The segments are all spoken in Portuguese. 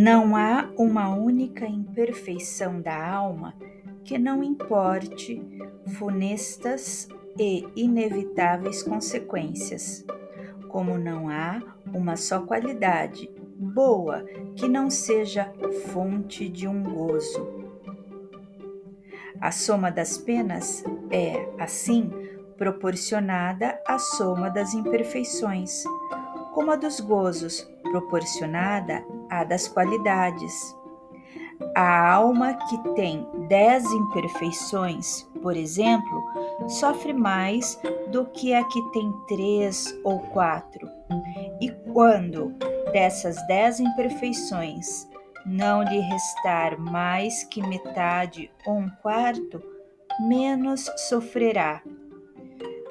Não há uma única imperfeição da alma que não importe funestas e inevitáveis consequências, como não há uma só qualidade boa que não seja fonte de um gozo. A soma das penas é, assim, proporcionada à soma das imperfeições, como a dos gozos proporcionada à das qualidades. A alma que tem dez imperfeições, por exemplo, sofre mais do que a que tem três ou quatro. E quando dessas dez imperfeições não lhe restar mais que metade ou um quarto, menos sofrerá.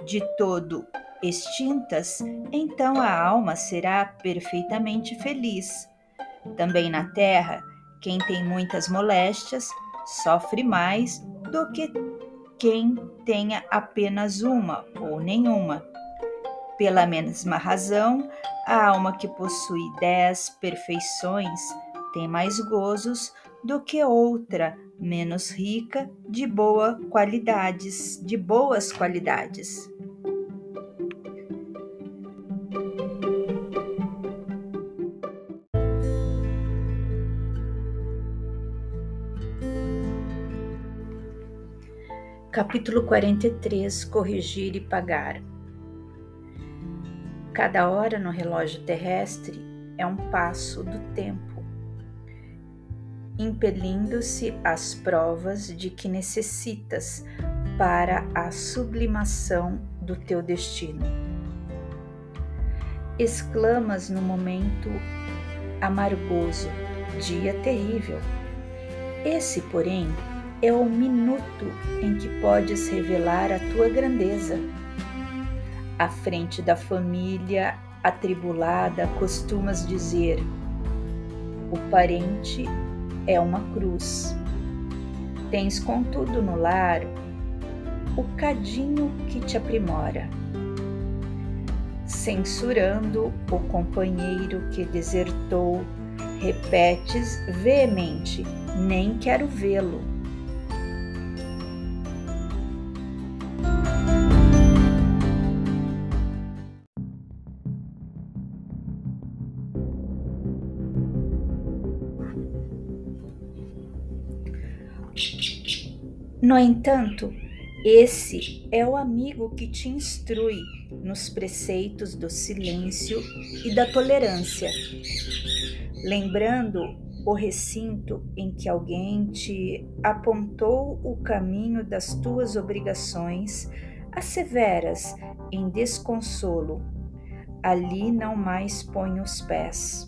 De todo extintas, então a alma será perfeitamente feliz. Também na terra, quem tem muitas moléstias sofre mais do que quem tenha apenas uma ou nenhuma. Pela mesma razão, a alma que possui dez perfeições tem mais gozos do que outra menos rica de boa qualidades, de boas qualidades. Capítulo 43 Corrigir e pagar. Cada hora no relógio terrestre é um passo do tempo, impelindo-se às provas de que necessitas para a sublimação do teu destino. Exclamas no momento amargoso, dia terrível. Esse, porém, é o minuto em que podes revelar a tua grandeza. À frente da família atribulada, costumas dizer: o parente é uma cruz. Tens, contudo, no lar o cadinho que te aprimora. Censurando o companheiro que desertou, repetes veemente: Nem quero vê-lo No entanto, esse é o amigo que te instrui nos preceitos do silêncio e da tolerância, lembrando o recinto em que alguém te apontou o caminho das tuas obrigações asseveras em desconsolo. Ali não mais põe os pés.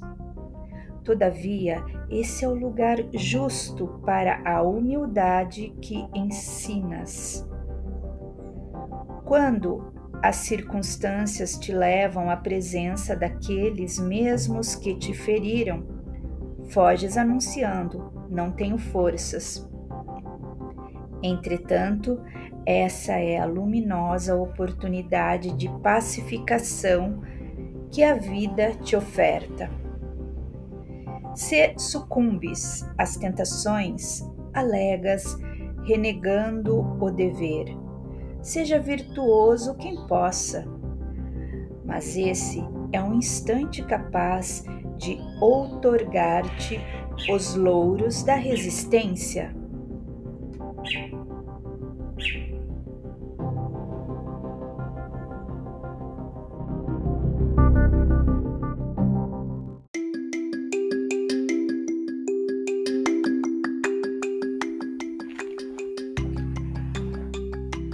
Todavia, esse é o lugar justo para a humildade que ensinas. Quando as circunstâncias te levam à presença daqueles mesmos que te feriram, foges anunciando: não tenho forças. Entretanto, essa é a luminosa oportunidade de pacificação que a vida te oferta. Se sucumbes às tentações, alegas, renegando o dever. Seja virtuoso quem possa, mas esse é um instante capaz de outorgar-te os louros da resistência.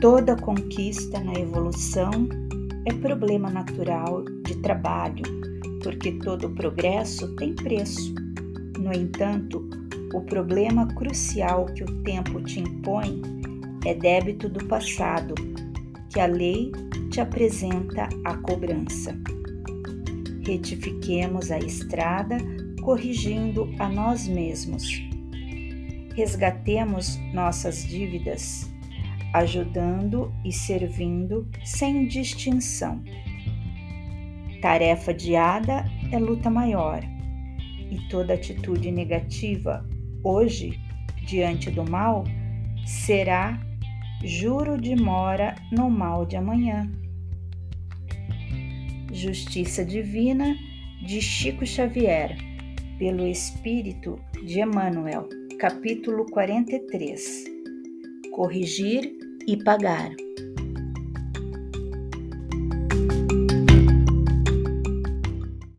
Toda conquista na evolução é problema natural de trabalho, porque todo progresso tem preço. No entanto, o problema crucial que o tempo te impõe é débito do passado, que a lei te apresenta a cobrança. Retifiquemos a estrada corrigindo a nós mesmos. Resgatemos nossas dívidas ajudando e servindo sem distinção. Tarefa diada é luta maior. e toda atitude negativa hoje diante do mal será juro de mora no mal de amanhã. Justiça Divina de Chico Xavier, pelo Espírito de Emmanuel, capítulo 43 Corrigir e pagar.